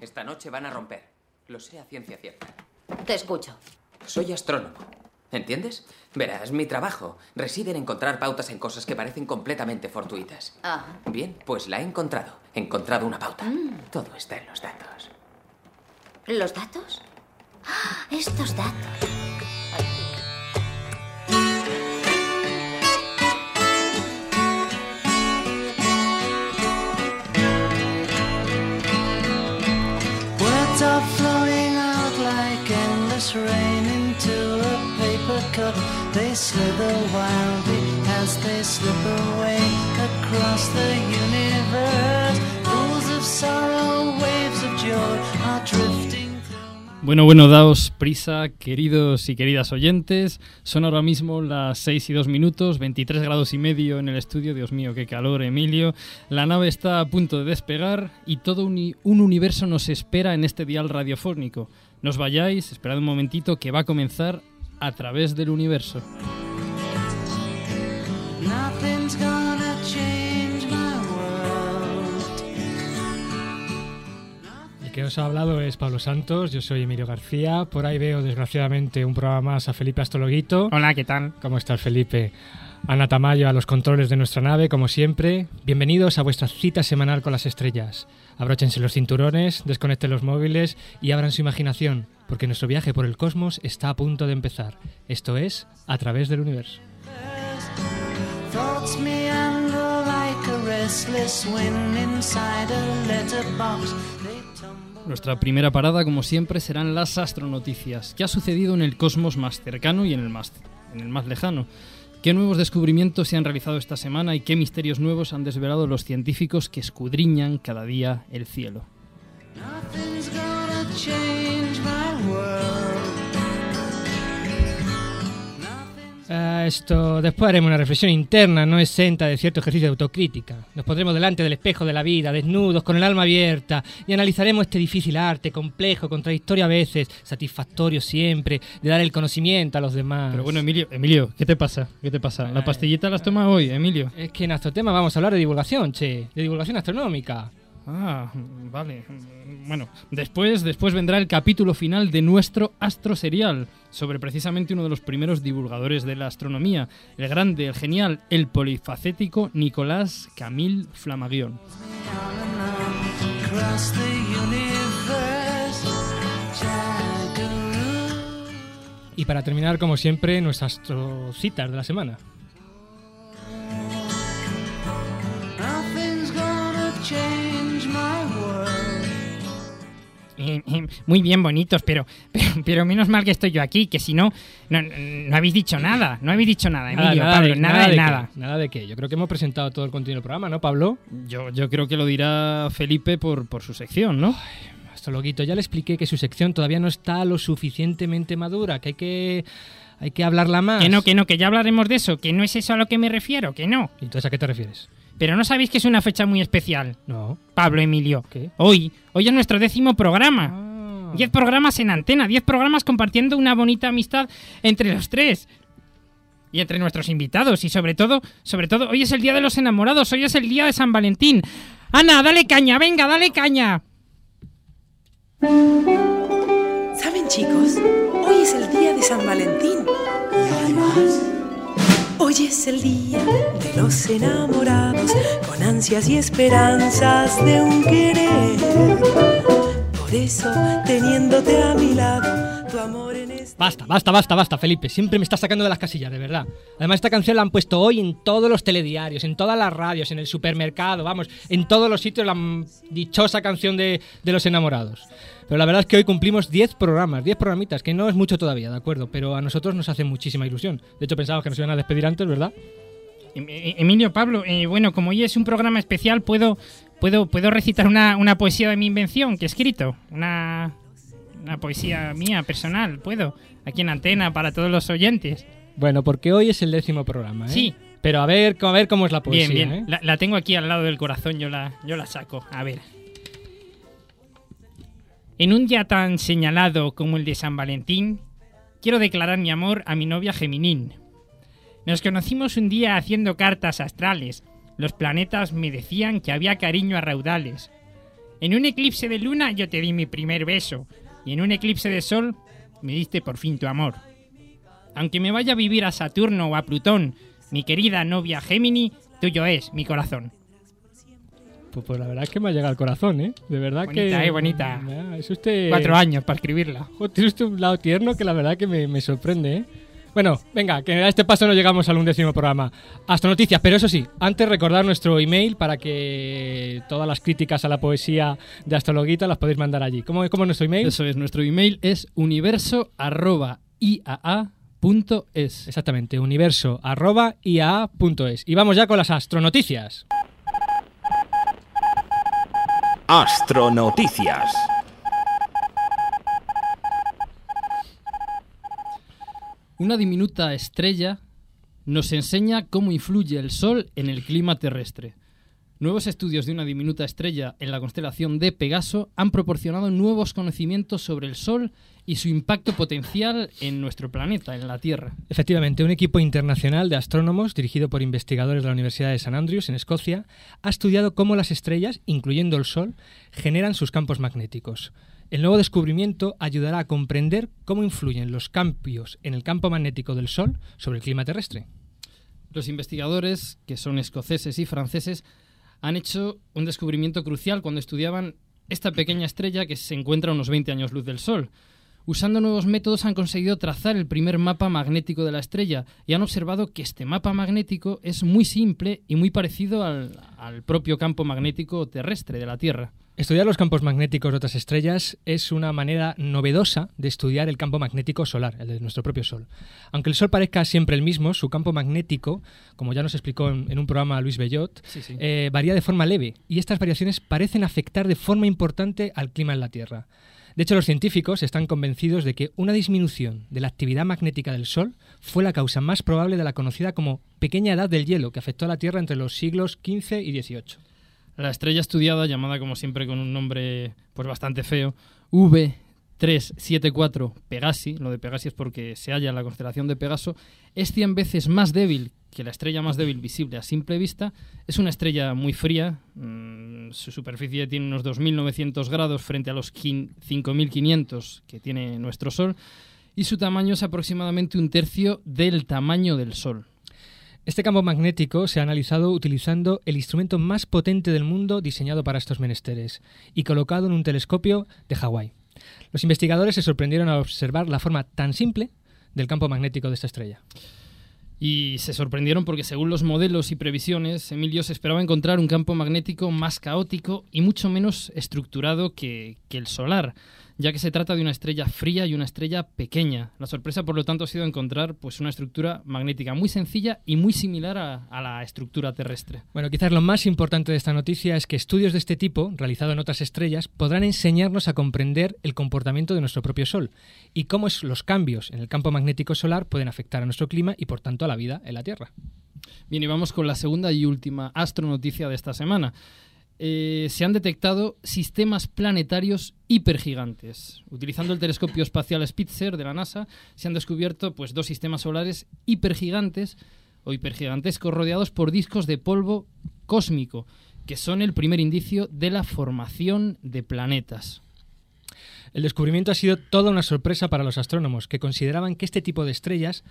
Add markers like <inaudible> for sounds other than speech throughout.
Esta noche van a romper. Lo sé a ciencia cierta. Te escucho. Soy astrónomo. ¿Entiendes? Verás, mi trabajo reside en encontrar pautas en cosas que parecen completamente fortuitas. Ah. Bien, pues la he encontrado. He encontrado una pauta. Todo está en los datos. ¿Los datos? Ah, Estos datos. They slither wildly as they slip away across the universe. Bueno, bueno, daos prisa, queridos y queridas oyentes. Son ahora mismo las 6 y 2 minutos, 23 grados y medio en el estudio. Dios mío, qué calor, Emilio. La nave está a punto de despegar y todo un, un universo nos espera en este dial radiofónico. No os vayáis, esperad un momentito que va a comenzar a través del universo. Que os ha hablado es Pablo Santos, yo soy Emilio García. Por ahí veo, desgraciadamente, un programa más a Felipe Astologuito. Hola, ¿qué tal? ¿Cómo estás, Felipe? Ana Tamayo a los controles de nuestra nave, como siempre. Bienvenidos a vuestra cita semanal con las estrellas. Abróchense los cinturones, desconecten los móviles y abran su imaginación, porque nuestro viaje por el cosmos está a punto de empezar. Esto es A través del universo. Nuestra primera parada, como siempre, serán las astronoticias. ¿Qué ha sucedido en el cosmos más cercano y en el más, en el más lejano? ¿Qué nuevos descubrimientos se han realizado esta semana y qué misterios nuevos han desvelado los científicos que escudriñan cada día el cielo? Ah, esto, después haremos una reflexión interna, no exenta de cierto ejercicio de autocrítica. Nos pondremos delante del espejo de la vida, desnudos, con el alma abierta, y analizaremos este difícil arte, complejo, contradictorio a veces, satisfactorio siempre, de dar el conocimiento a los demás. Pero bueno, Emilio, Emilio, ¿qué te pasa? ¿Qué te pasa? ¿La pastillita la has tomado hoy, Emilio? Es que en nuestro tema vamos a hablar de divulgación, che, de divulgación astronómica. Ah, vale. Bueno, después, después vendrá el capítulo final de nuestro astro serial sobre precisamente uno de los primeros divulgadores de la astronomía, el grande, el genial, el polifacético Nicolás Camille. Jaggeroo. Y para terminar, como siempre, nuestras astrocitas de la semana. Nothing's gonna change my world. <laughs> Muy bien bonitos, pero, pero, pero menos mal que estoy yo aquí, que si no, no, no habéis dicho nada, no habéis dicho nada, Emilio, Pablo, nada, de, nada. qué, nada de qué. Yo creo que hemos presentado todo el contenido del programa, ¿no, Pablo? Yo, yo creo que lo dirá Felipe por, por su sección, ¿no? Astrologuito, ya le expliqué que su sección todavía no está lo suficientemente madura, que hay que, hay que hablarla más. Que no, que no, que ya hablaremos de eso, que no es eso a lo que me refiero, que no. ¿Y entonces a qué te refieres? Pero no sabéis que es una fecha muy especial, No. Pablo Emilio. ¿Qué? Hoy, hoy es nuestro décimo programa. Ah. Diez programas en antena, diez programas compartiendo una bonita amistad entre los tres. Y entre nuestros invitados. Y sobre todo, sobre todo, hoy es el día de los enamorados, hoy es el día de San Valentín. Ana, dale caña, venga, dale caña. ¿Saben chicos? Hoy es el día de San Valentín. Y además, hoy es el día de los enamorados, con ansias y esperanzas de un querer. Por eso, teniéndote a mi lado, tu amor en este... Basta, basta, basta, basta, Felipe. Siempre me estás sacando de las casillas, de verdad. Además, esta canción la han puesto hoy en todos los telediarios, en todas las radios, en el supermercado, vamos, en todos los sitios la dichosa canción de, de los enamorados. Pero la verdad es que hoy cumplimos 10 programas, 10 programitas, que no es mucho todavía, ¿de acuerdo? Pero a nosotros nos hace muchísima ilusión. De hecho, pensábamos que nos iban a despedir antes, ¿verdad? Em- eh, Emilio, Pablo, eh, bueno, como hoy es un programa especial, puedo, puedo, puedo recitar una, una poesía de mi invención que he escrito. Una, una poesía mía, personal, puedo. Aquí en antena para todos los oyentes. Bueno, porque hoy es el décimo programa, ¿eh? Sí. Pero a ver, a ver cómo es la poesía, bien, bien. ¿eh? La, la tengo aquí al lado del corazón, yo la, yo la saco. A ver. En un día tan señalado como el de San Valentín, quiero declarar mi amor a mi novia Geminín. Nos conocimos un día haciendo cartas astrales. Los planetas me decían que había cariño a raudales. En un eclipse de luna yo te di mi primer beso. Y en un eclipse de sol me diste por fin tu amor. Aunque me vaya a vivir a Saturno o a Plutón, mi querida novia Gemini, tuyo es mi corazón. Pues, pues la verdad es que me ha llegado al corazón, ¿eh? De verdad Bonita, que... eh, bonita. Es usted... Cuatro años para escribirla. Jo, Tiene usted un lado tierno que la verdad que me, me sorprende, ¿eh? Bueno, venga, que a este paso no llegamos al undécimo programa. Astronoticias, pero eso sí, antes recordar nuestro email para que todas las críticas a la poesía de Astrologuita las podéis mandar allí. ¿Cómo, cómo es nuestro email? Eso es, nuestro email es universo.iaa.es. Exactamente, universo arroba iaa.es. Y vamos ya con las astronoticias. Astronoticias. Una diminuta estrella nos enseña cómo influye el Sol en el clima terrestre. Nuevos estudios de una diminuta estrella en la constelación de Pegaso han proporcionado nuevos conocimientos sobre el Sol y su impacto potencial en nuestro planeta, en la Tierra. Efectivamente, un equipo internacional de astrónomos, dirigido por investigadores de la Universidad de St. Andrews, en Escocia, ha estudiado cómo las estrellas, incluyendo el Sol, generan sus campos magnéticos. El nuevo descubrimiento ayudará a comprender cómo influyen los cambios en el campo magnético del Sol sobre el clima terrestre. Los investigadores, que son escoceses y franceses, han hecho un descubrimiento crucial cuando estudiaban esta pequeña estrella que se encuentra a unos 20 años luz del Sol. Usando nuevos métodos han conseguido trazar el primer mapa magnético de la estrella y han observado que este mapa magnético es muy simple y muy parecido al, al propio campo magnético terrestre de la Tierra. Estudiar los campos magnéticos de otras estrellas es una manera novedosa de estudiar el campo magnético solar, el de nuestro propio Sol. Aunque el Sol parezca siempre el mismo, su campo magnético, como ya nos explicó en, en un programa Luis Bellot, Sí, sí. eh, varía de forma leve y estas variaciones parecen afectar de forma importante al clima en la Tierra. De hecho, los científicos están convencidos de que una disminución de la actividad magnética del Sol fue la causa más probable de la conocida como pequeña edad del hielo que afectó a la Tierra entre los siglos XV y XVIII. La estrella estudiada, llamada como siempre con un nombre pues bastante feo, V374 Pegasi, lo de Pegasi es porque se halla en la constelación de Pegaso, es 100 veces más débil que la estrella más débil visible a simple vista. Es una estrella muy fría, mm, su superficie tiene unos 2.900 grados frente a los quin- 5.500 que tiene nuestro Sol, y su tamaño es aproximadamente un tercio del tamaño del Sol. Este campo magnético se ha analizado utilizando el instrumento más potente del mundo diseñado para estos menesteres y colocado en un telescopio de Hawái. Los investigadores se sorprendieron al observar la forma tan simple del campo magnético de esta estrella. Y se sorprendieron porque según los modelos y previsiones, Emilio se esperaba encontrar un campo magnético más caótico y mucho menos estructurado que, que el solar, ya que se trata de una estrella fría y una estrella pequeña. La sorpresa, por lo tanto, ha sido encontrar pues, una estructura magnética muy sencilla y muy similar a, a la estructura terrestre. Bueno, quizás lo más importante de esta noticia es que estudios de este tipo, realizados en otras estrellas, podrán enseñarnos a comprender el comportamiento de nuestro propio Sol y cómo es- los cambios en el campo magnético solar pueden afectar a nuestro clima y, por tanto, a la vida en la Tierra. Bien, y vamos con la segunda y última astronoticia de esta semana. Eh, se han detectado sistemas planetarios hipergigantes. Utilizando el telescopio espacial Spitzer de la NASA, se han descubierto pues, dos sistemas solares hipergigantes o hipergigantescos rodeados por discos de polvo cósmico, que son el primer indicio de la formación de planetas. El descubrimiento ha sido toda una sorpresa para los astrónomos, que consideraban que este tipo de estrellas,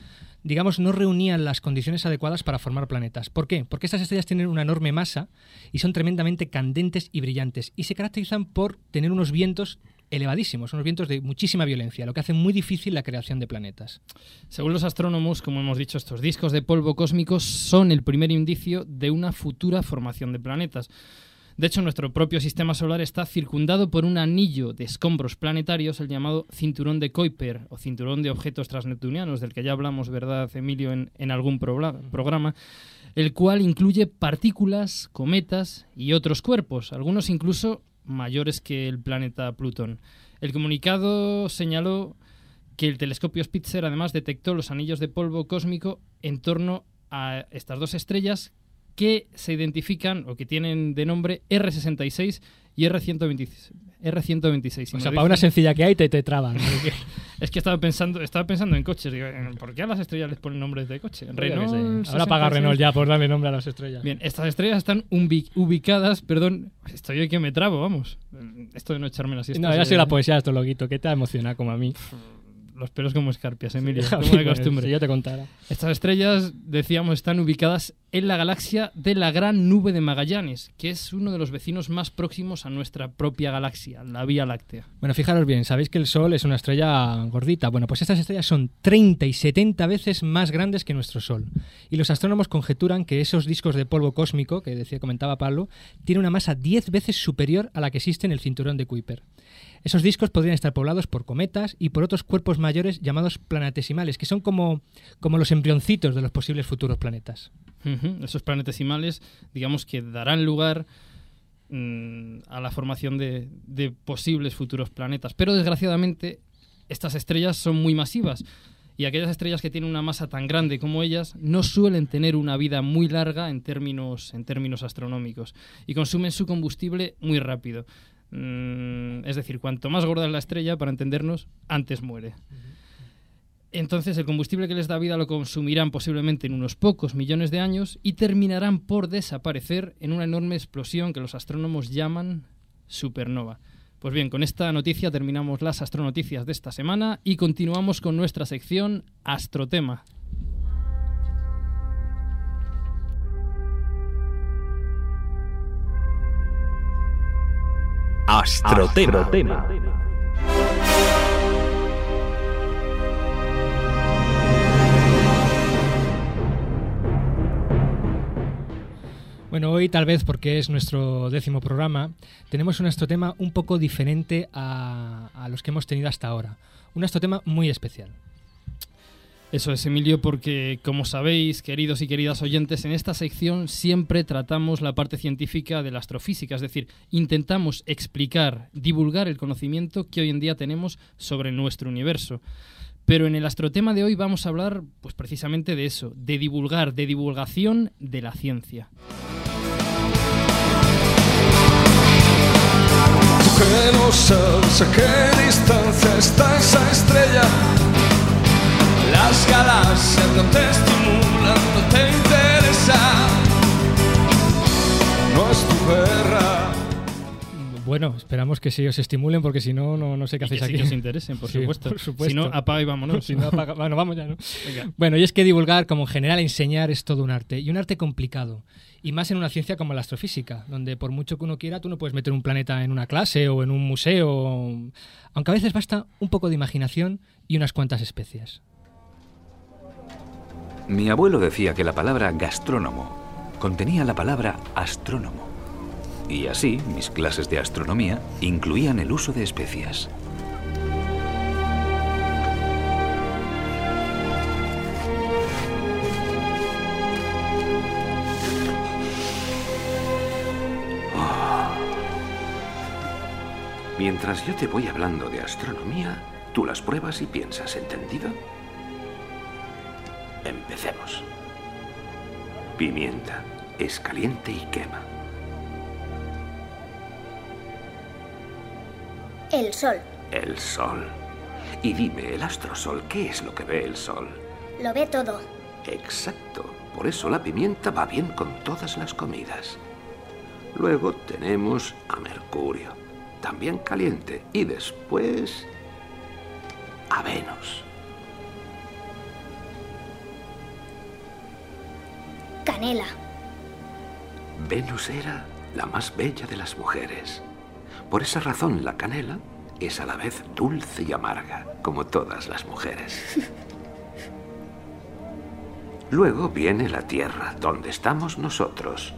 digamos, no reunían las condiciones adecuadas para formar planetas. ¿Por qué? Porque estas estrellas tienen una enorme masa y son tremendamente candentes y brillantes, y se caracterizan por tener unos vientos elevadísimos, unos vientos de muchísima violencia, lo que hace muy difícil la creación de planetas. Según los astrónomos, como hemos dicho, estos discos de polvo cósmicos son el primer indicio de una futura formación de planetas. De hecho, nuestro propio sistema solar está circundado por un anillo de escombros planetarios, el llamado cinturón de Kuiper o cinturón de objetos transneptunianos, del que ya hablamos, ¿verdad, Emilio, en, en algún programa? El cual incluye partículas, cometas y otros cuerpos, algunos incluso mayores que el planeta Plutón. El comunicado señaló que el telescopio Spitzer además detectó los anillos de polvo cósmico en torno a estas dos estrellas que se identifican o que tienen de nombre R66 y R126. R126. Si O sea, para una sencilla que hay te, te traban. <laughs> Es que estaba pensando, estaba pensando en coches. Digo, ¿en- ¿por qué a las estrellas les ponen nombres de coche? Renault. Ahora 66. paga Renault ya por darle nombre a las estrellas. Bien, estas estrellas están ubi- ubicadas, perdón, estoy hoy que me trabo, vamos. Esto de no echarme la siesta. No, ya soy la poesía de Astrologuito, que te ha emocionado como a mí. Los pelos como escarpias, Emilio, <laughs> como de costumbre. Si yo te contara. Estas estrellas, decíamos, están ubicadas en la galaxia de la Gran Nube de Magallanes, que es uno de los vecinos más próximos a nuestra propia galaxia, la Vía Láctea. Bueno, fijaros bien, sabéis que el Sol es una estrella gordita. Bueno, pues estas estrellas son 30 y 70 veces más grandes que nuestro Sol. Y los astrónomos conjeturan que esos discos de polvo cósmico, que decía, comentaba Pablo, tienen una masa 10 veces superior a la que existe en el cinturón de Kuiper. Esos discos podrían estar poblados por cometas y por otros cuerpos mayores llamados planetesimales, que son como, como los embrioncitos de los posibles futuros planetas. Esos planetesimales, digamos que darán lugar mm, a la formación de, de posibles futuros planetas. Pero desgraciadamente, estas estrellas son muy masivas. Y aquellas estrellas que tienen una masa tan grande como ellas no suelen tener una vida muy larga en términos, en términos astronómicos y consumen su combustible muy rápido. Mm, es decir, cuanto más gorda es la estrella, para entendernos, antes muere. Entonces el combustible que les da vida lo consumirán posiblemente en unos pocos millones de años y terminarán por desaparecer en una enorme explosión que los astrónomos llaman supernova. Pues bien, con esta noticia terminamos las astronoticias de esta semana y continuamos con nuestra sección Astrotema. Astrotema. Bueno, hoy tal vez porque es nuestro décimo programa, tenemos un astrotema un poco diferente a, a los que hemos tenido hasta ahora. Un astrotema muy especial. Eso es, Emilio, porque como sabéis, queridos y queridas oyentes, en esta sección siempre tratamos la parte científica de la astrofísica, es decir, intentamos explicar, divulgar el conocimiento que hoy en día tenemos sobre nuestro universo. Pero en el astrotema de hoy vamos a hablar, pues precisamente de eso, de divulgar, de divulgación de la ciencia. a qué distancia está esa estrella. Las galaxias no te estimulan, no te interesa. No es tu guerra. Bueno, esperamos que sí os estimulen porque si no, no, no sé qué Y que hacéis sí aquí. que os interesen, por <laughs> Sí, supuesto. por supuesto. Si no, apaga y vámonos. <laughs> Si no, apaga- Bueno, vamos ya, ¿no? Venga. Bueno, y es que divulgar, como en general enseñar, es todo un arte. Y un arte complicado. Y más en una ciencia como la astrofísica, donde por mucho que uno quiera, tú no puedes meter un planeta en una clase o en un museo. Aunque a veces basta un poco de imaginación y unas cuantas especies. Mi abuelo decía que la palabra gastrónomo contenía la palabra astrónomo. Y así, mis clases de astronomía incluían el uso de especias. Mientras yo te voy hablando de astronomía, tú las pruebas y piensas, ¿entendido? Empecemos. Pimienta es caliente y quema. El sol. El sol. Y dime, el astrosol, ¿qué es lo que ve el sol? Lo ve todo. Exacto. Por eso la pimienta va bien con todas las comidas. Luego tenemos a Mercurio, también caliente. Y después a Venus. Canela. Venus era la más bella de las mujeres. Por esa razón la canela es a la vez dulce y amarga, como todas las mujeres. <laughs> Luego viene la Tierra, donde estamos nosotros.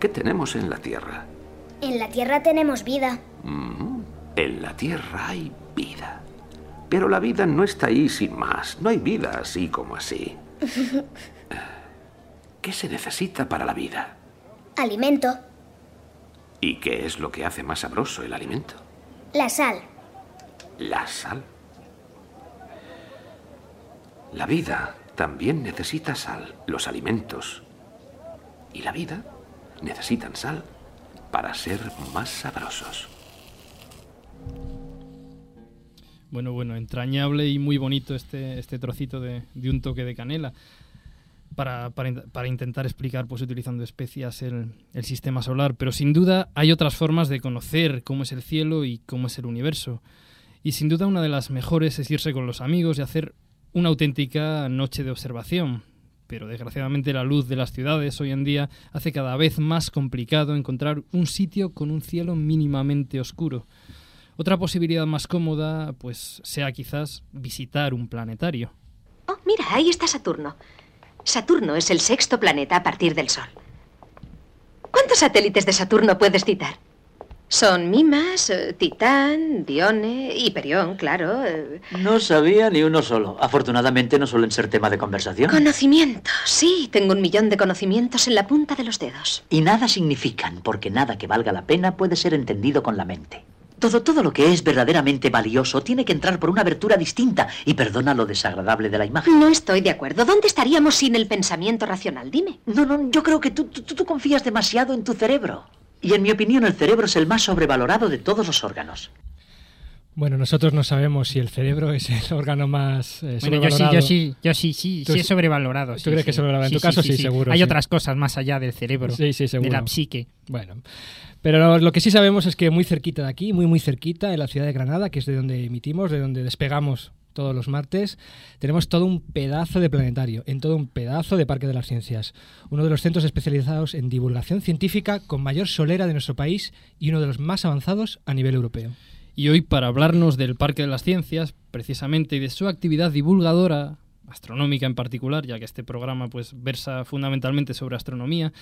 ¿Qué tenemos en la Tierra? En la Tierra tenemos vida. Mm, En la Tierra hay vida. Pero la vida no está ahí sin más. No hay vida así como así. <laughs> ¿Qué se necesita para la vida? Alimento. ¿Y qué es lo que hace más sabroso el alimento? La sal. La sal. La vida también necesita sal, los alimentos. Y la vida necesitan sal para ser más sabrosos. Bueno, bueno, entrañable y muy bonito este, este trocito de, de un toque de canela. Para, para in- para intentar explicar, pues utilizando especias, el, el sistema solar. Pero sin duda hay otras formas de conocer cómo es el cielo y cómo es el universo. Y sin duda una de las mejores es irse con los amigos y hacer una auténtica noche de observación. Pero desgraciadamente la luz de las ciudades hoy en día hace cada vez más complicado encontrar un sitio con un cielo mínimamente oscuro. Otra posibilidad más cómoda, pues sea quizás visitar un planetario. Oh, mira, ahí está Saturno. Saturno es el sexto planeta a partir del Sol. ¿Cuántos satélites de Saturno puedes citar? Son Mimas, eh, Titán, Dione, Hiperión, claro. eh, No sabía ni uno solo. Afortunadamente no suelen ser tema de conversación. Conocimiento, sí, tengo un millón de conocimientos en la punta de los dedos. Y nada significan, porque nada que valga la pena puede ser entendido con la mente. Todo, todo lo que es verdaderamente valioso tiene que entrar por una abertura distinta y perdona lo desagradable de la imagen. No estoy de acuerdo. ¿Dónde estaríamos sin el pensamiento racional? Dime. No, no, yo creo que tú, tú, tú confías demasiado en tu cerebro. Y en mi opinión el cerebro es el más sobrevalorado de todos los órganos. Bueno, nosotros no sabemos si el cerebro es el <laughs> órgano más eh, Bueno, yo sí, yo sí, yo sí, sí, sí es sobrevalorado. ¿Tú sí, crees sí. que es sobrevalorado? En tu caso sí, seguro. Hay sí. otras cosas más allá del cerebro, Sí, sí, seguro. de la psique. Bueno, pero lo, que sí sabemos es que muy cerquita de aquí, muy muy cerquita, en la ciudad de Granada, que es de donde emitimos, de donde despegamos todos los martes, tenemos todo un pedazo de planetario, en todo un pedazo de Parque de las Ciencias, uno de los centros especializados en divulgación científica con mayor solera de nuestro país y uno de los más avanzados a nivel europeo. Y hoy, para hablarnos del Parque de las Ciencias, precisamente, y de su actividad divulgadora, astronómica en particular, ya que este programa pues versa fundamentalmente sobre astronomía,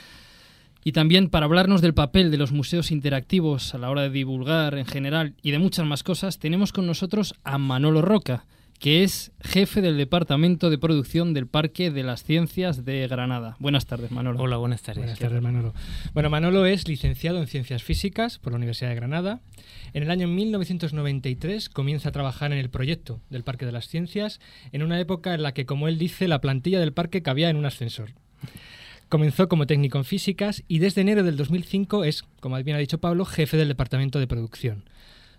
y también para hablarnos del papel de los museos interactivos a la hora de divulgar en general y de muchas más cosas, tenemos con nosotros a Manolo Roca, que es jefe del Departamento de Producción del Parque de las Ciencias de Granada. Buenas tardes, Manolo. Hola, buenas tardes. Buenas tardes, Manolo. Bueno, Manolo es licenciado en Ciencias Físicas por la Universidad de Granada. En el año 1993 comienza a trabajar en el proyecto del Parque de las Ciencias, en una época en la que, como él dice, la plantilla del parque cabía en un ascensor. Comenzó como técnico en físicas y desde enero del 2005 es, como bien ha dicho Pablo, jefe del departamento de producción.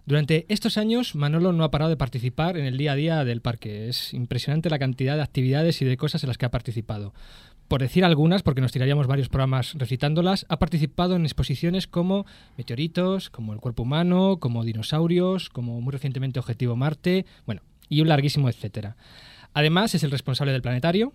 Durante estos años, Manolo no ha parado de participar en el día a día del parque. Es impresionante la cantidad de actividades y de cosas en las que ha participado. Por decir algunas, porque nos tiraríamos varios programas recitándolas, ha participado en exposiciones como Meteoritos, como El cuerpo humano, como Dinosaurios, como muy recientemente Objetivo Marte, bueno, y un larguísimo etcétera. Además, es el responsable del planetario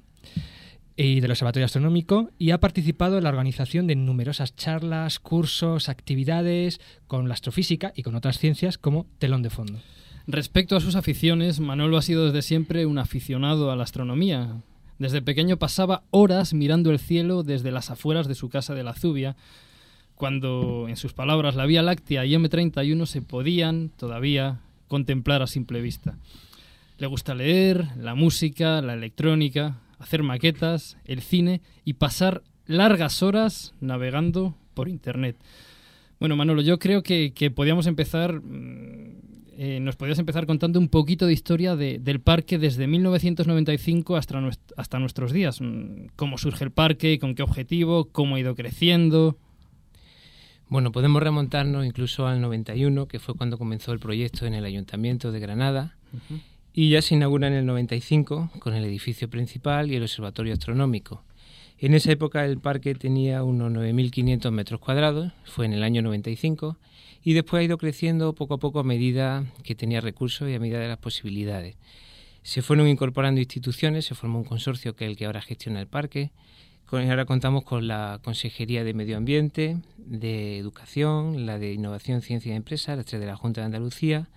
y del Observatorio Astronómico y ha participado en la organización de numerosas charlas, cursos, actividades con la astrofísica y con otras ciencias como telón de fondo. Respecto a sus aficiones, Manolo ha sido desde siempre un aficionado a la astronomía. Desde pequeño pasaba horas mirando el cielo desde las afueras de su casa de la Zubia, cuando, en sus palabras, la Vía Láctea y M31 se podían todavía contemplar a simple vista. Le gusta leer, la música, la electrónica, hacer maquetas, el cine y pasar largas horas navegando por Internet. Bueno, Manolo, yo creo que, que podíamos empezar, mm, eh, nos podías empezar contando un poquito de historia de- del parque desde 1995 hasta, hasta nuestros días. Mm, ¿Cómo surge el parque? ¿Con qué objetivo? ¿Cómo ha ido creciendo? Bueno, podemos remontarnos incluso al 91, que fue cuando comenzó el proyecto en el Ayuntamiento de Granada, y ya se inaugura en el 95 con el edificio principal y el observatorio astronómico. En esa época el parque tenía unos 9.500 metros cuadrados, fue en el año 95, y después ha ido creciendo poco a poco a medida que tenía recursos y a medida de las posibilidades. Se fueron incorporando instituciones, se formó un consorcio que es el que ahora gestiona el parque. Con, ahora contamos con la Consejería de Medio Ambiente, de Educación, la de Innovación, Ciencia y Empresa, las tres de la Junta de Andalucía,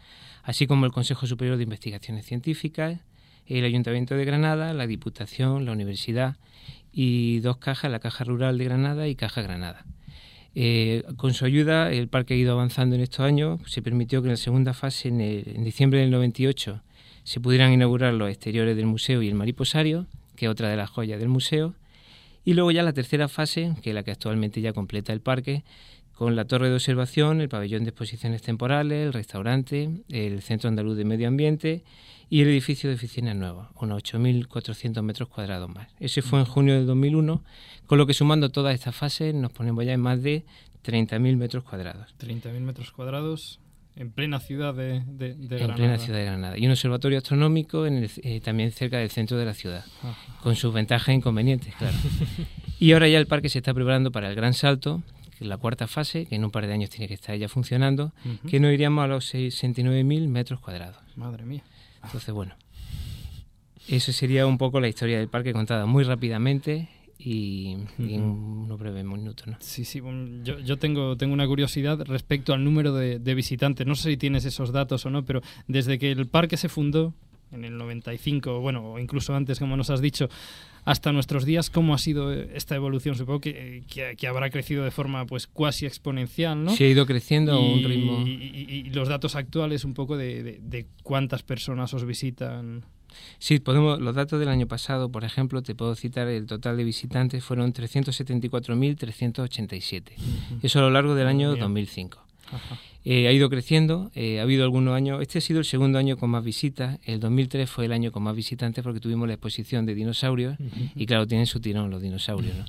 así como el Consejo Superior de Investigaciones Científicas, el Ayuntamiento de Granada, la Diputación, la Universidad y dos cajas, la Caja Rural de Granada y Caja Granada. Eh, con su ayuda, el parque ha ido avanzando en estos años. Se permitió que en la segunda fase, en, el- en diciembre del 98, se pudieran inaugurar los exteriores del museo y el mariposario, que es otra de las joyas del museo. Y luego ya la tercera fase, que es la que actualmente ya completa el parque, con la torre de observación, el pabellón de exposiciones temporales, el restaurante, el Centro Andaluz de Medio Ambiente y el edificio de oficinas nuevas, unos 8.400 metros cuadrados más. Ese fue en junio del 2001, con lo que sumando todas estas fases nos ponemos ya en más de 30.000 metros cuadrados. 30.000 metros cuadrados. En plena ciudad de, de, de en Granada. plena ciudad de Granada. Y un observatorio astronómico en el- eh, también cerca del centro de la ciudad, Ajá. con sus ventajas e inconvenientes, claro. <laughs> y ahora ya el parque se está preparando para el gran salto, la cuarta fase, que en un par de años tiene que estar ya funcionando, que nos iríamos a los 69.000 metros cuadrados. Madre mía. Entonces, bueno, eso sería un poco la historia del parque contada muy rápidamente y, y en unos breves minutos, ¿no? Sí, sí, yo, yo tengo, tengo una curiosidad respecto al número de, de visitantes. No sé si tienes esos datos o no, pero desde que el parque se fundó en el 95, bueno, o incluso antes, como nos has dicho, hasta nuestros días, ¿cómo ha sido esta evolución? Supongo que, que, que habrá crecido de forma pues cuasi exponencial, ¿no? Sí, ha ido creciendo a un ritmo- Y, y- y los datos actuales, un poco de, de- de cuántas personas os visitan. Sí, podemos, los datos del año pasado, por ejemplo, te puedo citar el total de visitantes fueron 374.387. Eso a lo largo del año Madre mía. 2005. Ajá. Eh, ha ido creciendo, eh, ha habido algunos años, este ha sido el segundo año con más visitas, el 2003 fue el año con más visitantes porque tuvimos la exposición de dinosaurios y claro, tienen su tirón los dinosaurios. ¿no?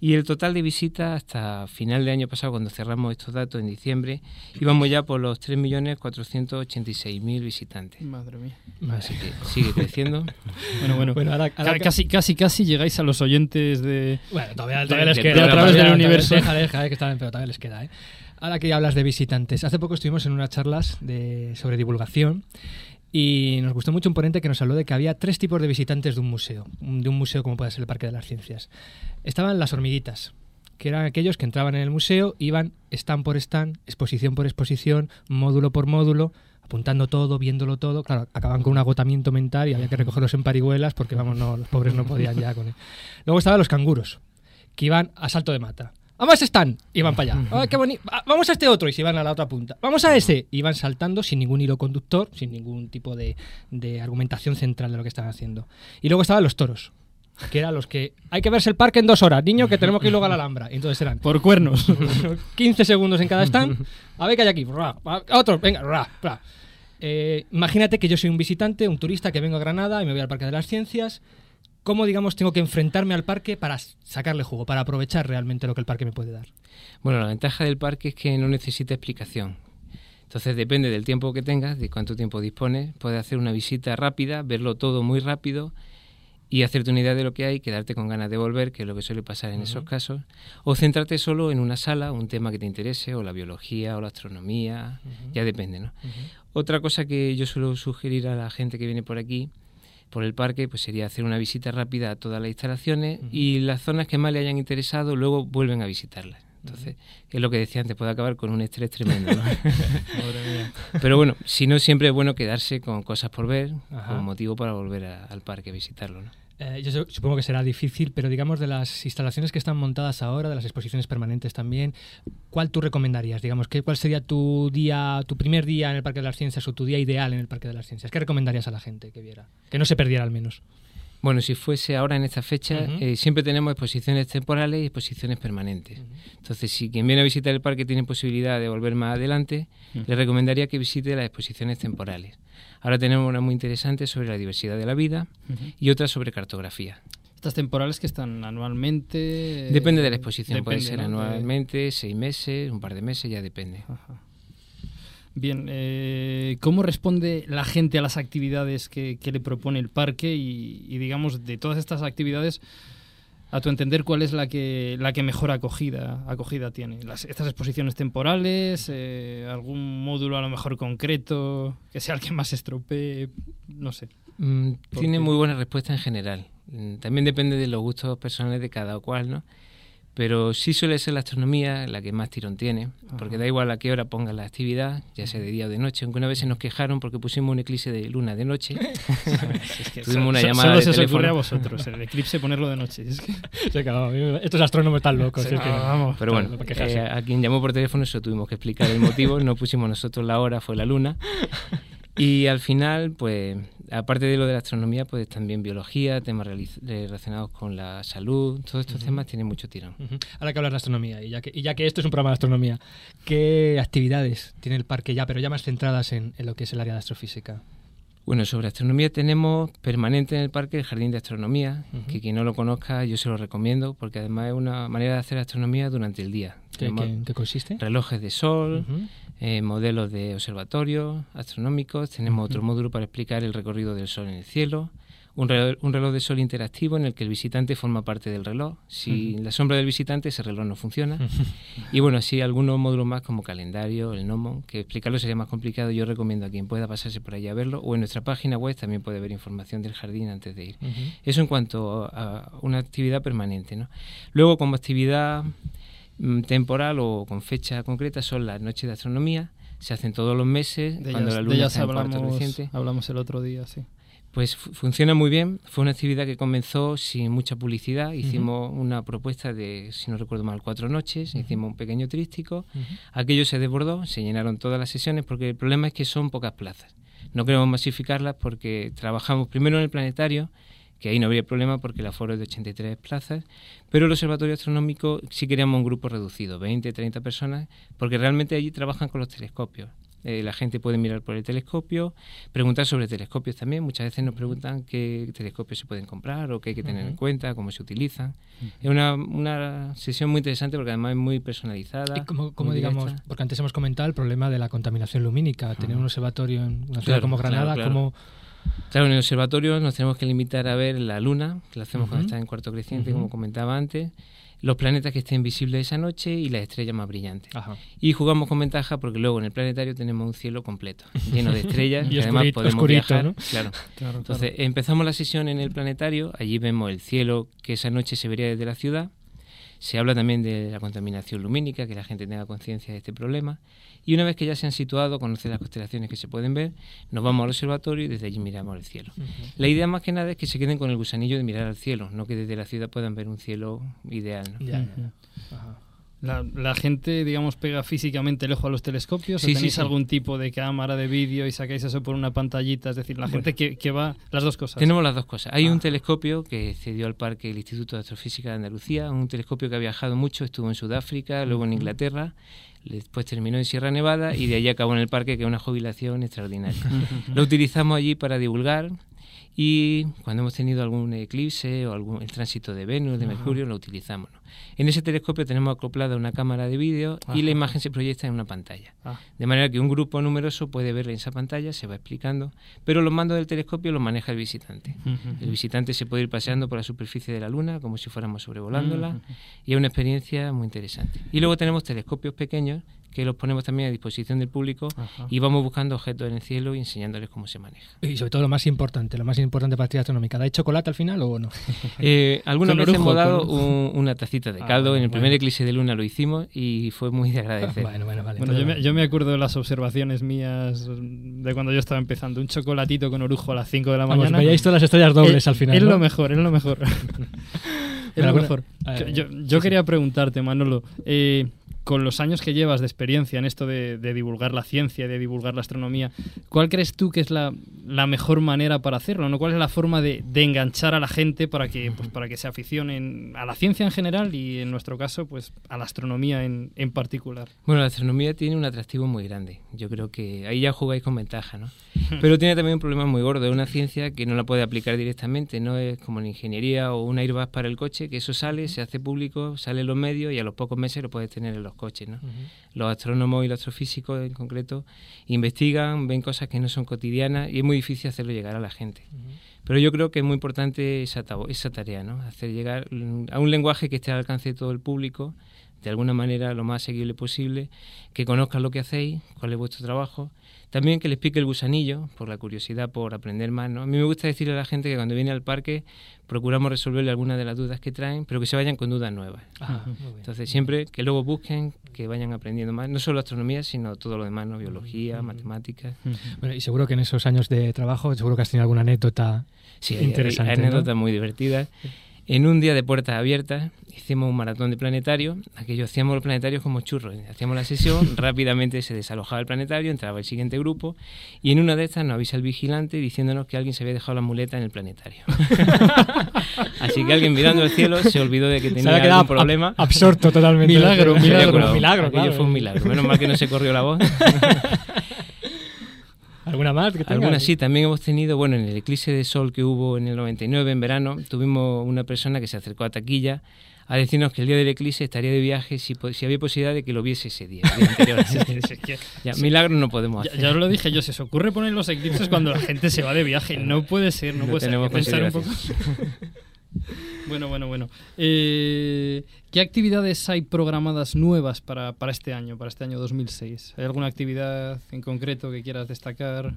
Y el total de visitas hasta final de año pasado, cuando cerramos estos datos en diciembre, íbamos ya por los 3.486.000 visitantes. Madre mía. Así que sigue creciendo. <laughs> Bueno, bueno, Bueno, ahora- ahora casi, casi, casi llegáis a los oyentes de. Bueno, todavía, de- todavía les de- queda. a través del universo. Deja, deja, eh, que está bien, pero todavía les queda, ¿eh? Ahora que ya hablas de visitantes, hace poco estuvimos en unas charlas de, sobre divulgación y nos gustó mucho un ponente que nos habló de que había tres tipos de visitantes de un museo, de un museo como puede ser el Parque de las Ciencias. Estaban las hormiguitas, que eran aquellos que entraban en el museo, iban stand por stand, exposición por exposición, módulo por módulo, apuntando todo, viéndolo todo. Claro, acaban con un agotamiento mental y había que recogerlos en parihuelas porque, vamos, no, los pobres no podían ya con él. Luego estaban los canguros, que iban a salto de mata. Vamos están, iban para allá. Ah, qué bonito. Vamos a este otro y se iban a la otra punta. Vamos a ese. Iban saltando sin ningún hilo conductor, sin ningún tipo de, de argumentación central de lo que estaban haciendo. Y luego estaban los toros, que eran los que hay que verse el parque en dos horas, niño, que tenemos que ir luego a la Alhambra. Entonces eran Por cuernos. <laughs> 15 segundos en cada stand. A ver qué hay aquí. Otro, venga. Eh, imagínate que yo soy un visitante, un turista que vengo a Granada y me voy al Parque de las Ciencias. ¿Cómo, digamos, tengo que enfrentarme al parque para sacarle jugo, para aprovechar realmente lo que el parque me puede dar? Bueno, la ventaja del parque es que no necesita explicación. Entonces depende del tiempo que tengas, de cuánto tiempo dispones. Puedes hacer una visita rápida, verlo todo muy rápido y hacerte una idea de lo que hay, quedarte con ganas de volver, que es lo que suele pasar en esos casos. O centrarte solo en una sala, un tema que te interese, o la biología, o la astronomía, ya depende, ¿no? Otra cosa que yo suelo sugerir a la gente que viene por aquí, por el parque, pues sería hacer una visita rápida a todas las instalaciones y las zonas que más le hayan interesado luego vuelven a visitarlas. Entonces, es lo que decía antes, puede acabar con un estrés tremendo. <laughs> Pero bueno, si no, siempre es bueno quedarse con cosas por ver, Ajá. como motivo para volver a- al parque a visitarlo. ¿no? Eh, yo su- supongo que será difícil, pero digamos de las instalaciones que están montadas ahora, de las exposiciones permanentes también, ¿cuál tú recomendarías? Digamos, ¿qué, ¿cuál sería tu día, tu primer día en el Parque de las Ciencias o tu día ideal en el Parque de las Ciencias? ¿Qué recomendarías a la gente que viera? Que no se perdiera al menos. Bueno, si fuese ahora en esta fecha, eh, siempre tenemos exposiciones temporales y exposiciones permanentes. Entonces, si quien viene a visitar el parque tiene posibilidad de volver más adelante, le recomendaría que visite las exposiciones temporales. Ahora tenemos una muy interesante sobre la diversidad de la vida y otra sobre cartografía. Estas temporales que están anualmente. Depende de la exposición, puede ser anualmente, seis meses, un par de meses, ya depende. Bien, eh, ¿cómo responde la gente a las actividades que, que le propone el parque? Y, y, digamos, de todas estas actividades, a tu entender, ¿cuál es la que, la que mejor acogida, acogida tiene? Las, ¿Estas exposiciones temporales? Eh, ¿Algún módulo a lo mejor concreto? ¿Que sea el que más estropee? No sé. Mm, ¿Por tiene muy buena respuesta en general. Mm, También depende de los gustos personales de cada cual, ¿no? Pero sí suele ser la astronomía la que más tirón tiene, porque Ajá. da igual a qué hora pongas la actividad, ya sea de día o de noche, aunque una vez se nos quejaron porque pusimos un eclipse de luna de noche. <laughs> <laughs> Es que Tuvimos so- una llamada solo de se os ocurre a vosotros, el eclipse ponerlo de noche. Es que... <laughs> Se acabó. A mí me- Estos astrónomos están locos. Sí, es que no, no. vamos. Pero bueno, eh, a quien llamó por teléfono eso tuvimos que explicar el motivo, no pusimos nosotros la hora, fue la luna. Y al final, pues, aparte de lo de la astronomía, pues también biología, temas relacionados con la salud, todos estos temas tienen mucho tirón. Ahora que hablas de astronomía, y ya que, y ya que esto es un programa de astronomía, ¿qué actividades tiene el parque ya, pero ya más centradas en, en lo que es el área de astrofísica? Bueno, sobre astronomía tenemos permanente en el parque el Jardín de Astronomía, que quien no lo conozca yo se lo recomiendo, porque además es una manera de hacer astronomía durante el día. ¿Qué, qué- en qué consiste? Relojes de sol, eh, modelos de observatorio astronómicos. Tenemos otro módulo para explicar el recorrido del sol en el cielo. Un reloj, un reloj de sol interactivo en el que el visitante forma parte del reloj. Si la sombra del visitante, ese reloj no funciona. <laughs> y bueno, así algunos módulos más como calendario, el gnomo, que explicarlo sería más complicado. Yo recomiendo a quien pueda pasarse por allí a verlo. O en nuestra página web también puede ver información del jardín antes de ir. Eso en cuanto a una actividad permanente. ¿no? Luego, como actividad temporal o con fecha concreta, son las noches de astronomía. Se hacen todos los meses, De cuando ellas, la de luna ellas está en hablamos, creciente. hablamos el otro día, sí. Pues fu- funciona muy bien. Fue una actividad que comenzó sin mucha publicidad. Hicimos una propuesta de, si no recuerdo mal, cuatro noches. Hicimos un pequeño trístico. Aquello se desbordó, se llenaron todas las sesiones porque el problema es que son pocas plazas. No queremos masificarlas porque trabajamos primero en el planetario, que ahí no habría problema porque el aforo es de 83 plazas, pero el observatorio astronómico sí queríamos un grupo reducido, 20, 30 personas, porque realmente allí trabajan con los telescopios. Eh, la gente puede mirar por el telescopio, preguntar sobre telescopios también. Muchas veces nos preguntan qué telescopios se pueden comprar o qué hay que tener en Ujú. cuenta, cómo se utilizan. Es una, una sesión muy interesante porque además es muy personalizada. Y como, como digamos, directa. porque antes hemos comentado el problema de la contaminación lumínica. Tener un observatorio en una ciudad Claro, como Granada, claro, claro. como Claro, en el observatorio nos tenemos que limitar a ver la luna, que la hacemos cuando está en cuarto creciente, como comentaba antes, los planetas que estén visibles esa noche y las estrellas más brillantes. Ajá. Y jugamos con ventaja porque luego en el planetario tenemos un cielo completo, lleno de <laughs> estrellas, Y y, además oscurito- podemos oscurito, viajar. ¿no? <laughs> Claro. Claro, Entonces empezamos la sesión en el planetario, allí vemos el cielo que esa noche se vería desde la ciudad. Se habla también de la contaminación lumínica, que la gente tenga conciencia de este problema. Y una vez que ya se han situado, conocen las constelaciones que se pueden ver, nos vamos al observatorio y desde allí miramos el cielo. La idea más que nada es que se queden con el gusanillo de mirar al cielo, no que desde la ciudad puedan ver un cielo ideal. ¿no? Ya, Ujú. La, la gente, digamos, pega físicamente el ojo a los telescopios. Sí, ¿O sí, tenéis sí. algún tipo de cámara de vídeo y sacáis eso por una pantallita? Es decir, la gente que, que va. Las dos cosas. Tenemos las dos cosas. Hay Ah. un telescopio que cedió al parque el Instituto de Astrofísica de Andalucía, un telescopio que ha viajado mucho, estuvo en Sudáfrica, luego en Inglaterra, después terminó en Sierra Nevada y de allí acabó en el parque, que es una jubilación extraordinaria. <laughs> Lo utilizamos allí para divulgar y cuando hemos tenido algún eclipse o algún el tránsito de Venus, de Ajá. Mercurio, lo utilizamos. ¿no? En ese telescopio tenemos acoplada una cámara de vídeo y la imagen se proyecta en una pantalla. Ah. De manera que un grupo numeroso puede verla en esa pantalla, se va explicando, pero los mandos del telescopio los maneja el visitante. El visitante se puede ir paseando por la superficie de la Luna como si fuéramos sobrevolándola y es una experiencia muy interesante. Y luego tenemos telescopios pequeños que los ponemos también a disposición del público Ajá. y vamos buscando objetos en el cielo y enseñándoles cómo se maneja. Y sobre todo lo más importante, lo más importante para la actividad astronómica. ¿Dais chocolate al final o no? <laughs> Eh, algunas veces hemos dado un- una tacita de Ah, caldo. en el primer bueno. eclipse de luna lo hicimos y fue muy de <laughs> agradecer. Bueno, bueno, vale. Bueno, yo me, yo me acuerdo de las observaciones mías de cuando yo estaba empezando. Un chocolatito con orujo a las 5 de la Vamos, mañana. veíais todas las estrellas dobles Eh, al final, Es ¿no? lo mejor, es lo mejor. <laughs> es lo bueno, mejor. Yo, yo quería preguntarte, Manolo, eh, con los años que llevas de experiencia en esto de, de divulgar la ciencia, de divulgar la astronomía, ¿cuál crees tú que es la, la mejor manera para hacerlo? ¿no? ¿Cuál es la forma de, de enganchar a la gente para que, pues, para que se aficionen a la ciencia en general y, en nuestro caso, pues a la astronomía en, en particular? Bueno, la astronomía tiene un atractivo muy grande. Yo creo que ahí ya jugáis con ventaja, ¿no? Pero tiene también un problema muy gordo. Es una ciencia que no la puede aplicar directamente. No es como la ingeniería o un airbag para el coche, que eso sale, se hace público, sale en los medios y a los pocos meses lo puedes tener en los coches, ¿no? Los astrónomos y los astrofísicos en concreto investigan, ven cosas que no son cotidianas y es muy difícil hacerlo llegar a la gente. Pero yo creo que es muy importante esa, tarea, ¿no? Hacer llegar mm, a un lenguaje que esté al alcance de todo el público, de alguna manera lo más asequible posible, que conozcan lo que hacéis, cuál es vuestro trabajo. También que les pique el gusanillo, por la curiosidad, por aprender más. ¿no? A mí me gusta decirle a la gente que cuando viene al parque procuramos resolverle algunas de las dudas que traen, pero que se vayan con dudas nuevas. Ah. Entonces, siempre que luego busquen, que vayan aprendiendo más, no solo astronomía, sino todo lo demás, ¿no? biología, matemáticas. Bueno, y seguro que en esos años de trabajo, seguro que has tenido alguna anécdota Sí, interesante. hay anécdotas muy divertidas. En un día de puertas abiertas hicimos un maratón de planetario. Aquello hacíamos los planetarios como churros. Hacíamos la sesión, <laughs> rápidamente se desalojaba el planetario, entraba el siguiente grupo y en una de estas nos avisa el vigilante diciéndonos que alguien se había dejado la muleta en el planetario. <laughs> Así que alguien mirando el cielo se olvidó de que tenía algún problema. ab- absorto totalmente. Milagro, milagro, milagro, Aquello claro. fue un milagro. Menos mal que no se corrió la voz. <laughs> ¿Alguna más? que? Algunas sí, también hemos tenido, bueno, en el eclipse de sol que hubo en el 99, en verano, tuvimos una persona que se acercó a taquilla a decirnos que el día del eclipse estaría de viaje si, si había posibilidad de que lo viese ese día. el día anterior. <laughs> Sí, sí, <laughs> ya, sí. milagros no podemos Ya, hacer. ya os lo dije yo, se os ocurre poner los eclipses cuando la gente se va de viaje. <laughs> No puede ser, no, No puede ser. Hay tenemos que pensar un poco. bueno, bueno, bueno. Eh, ¿Qué actividades hay programadas nuevas para, para este año, para este año 2006? ¿Hay alguna actividad en concreto que quieras destacar?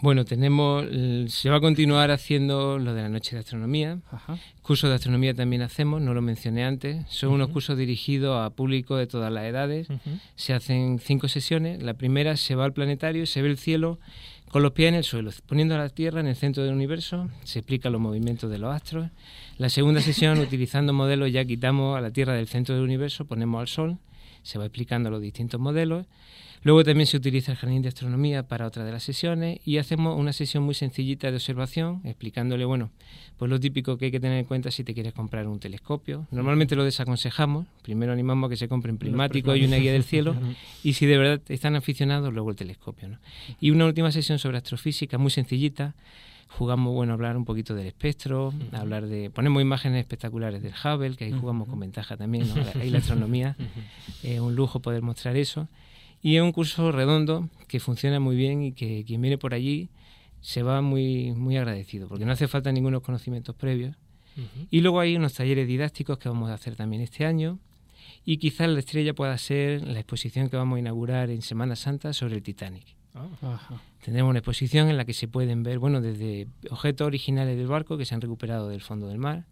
Bueno, tenemos, eh, se va a continuar haciendo lo de la noche de astronomía. Ajá. Cursos de astronomía también hacemos, no lo mencioné antes. Son unos cursos dirigidos a público de todas las edades. Se hacen cinco sesiones. La primera se va al planetario, se ve el cielo con los pies en el suelo, poniendo la Tierra en el centro del universo. Se explica los movimientos de los astros. La segunda sesión, utilizando modelos, ya quitamos a la Tierra del centro del universo, ponemos al Sol. Se va explicando los distintos modelos. Luego también se utiliza el jardín de astronomía para otra de las sesiones y hacemos una sesión muy sencillita de observación, explicándole, bueno, pues lo típico que hay que tener en cuenta si te quieres comprar un telescopio. Normalmente lo desaconsejamos, primero animamos a que se compren prismáticos y una guía del cielo <laughs> y si de verdad están aficionados, luego el telescopio. ¿no? Y una última sesión sobre astrofísica muy sencillita, jugamos, bueno, a hablar un poquito del espectro, a hablar de, ponemos imágenes espectaculares del Hubble, que ahí jugamos con ventaja también, ¿no? ahí la astronomía, <laughs> es un lujo poder mostrar eso. Y es un curso redondo que funciona muy bien y que quien viene por allí se va muy, muy agradecido, porque no hace falta ningunos conocimientos previos. Y luego hay unos talleres didácticos que vamos a hacer también este año. Y quizás la estrella pueda ser la exposición que vamos a inaugurar en Semana Santa sobre el Titanic. Ajá. Tendremos una exposición en la que se pueden ver, bueno, desde objetos originales del barco que se han recuperado del fondo del mar,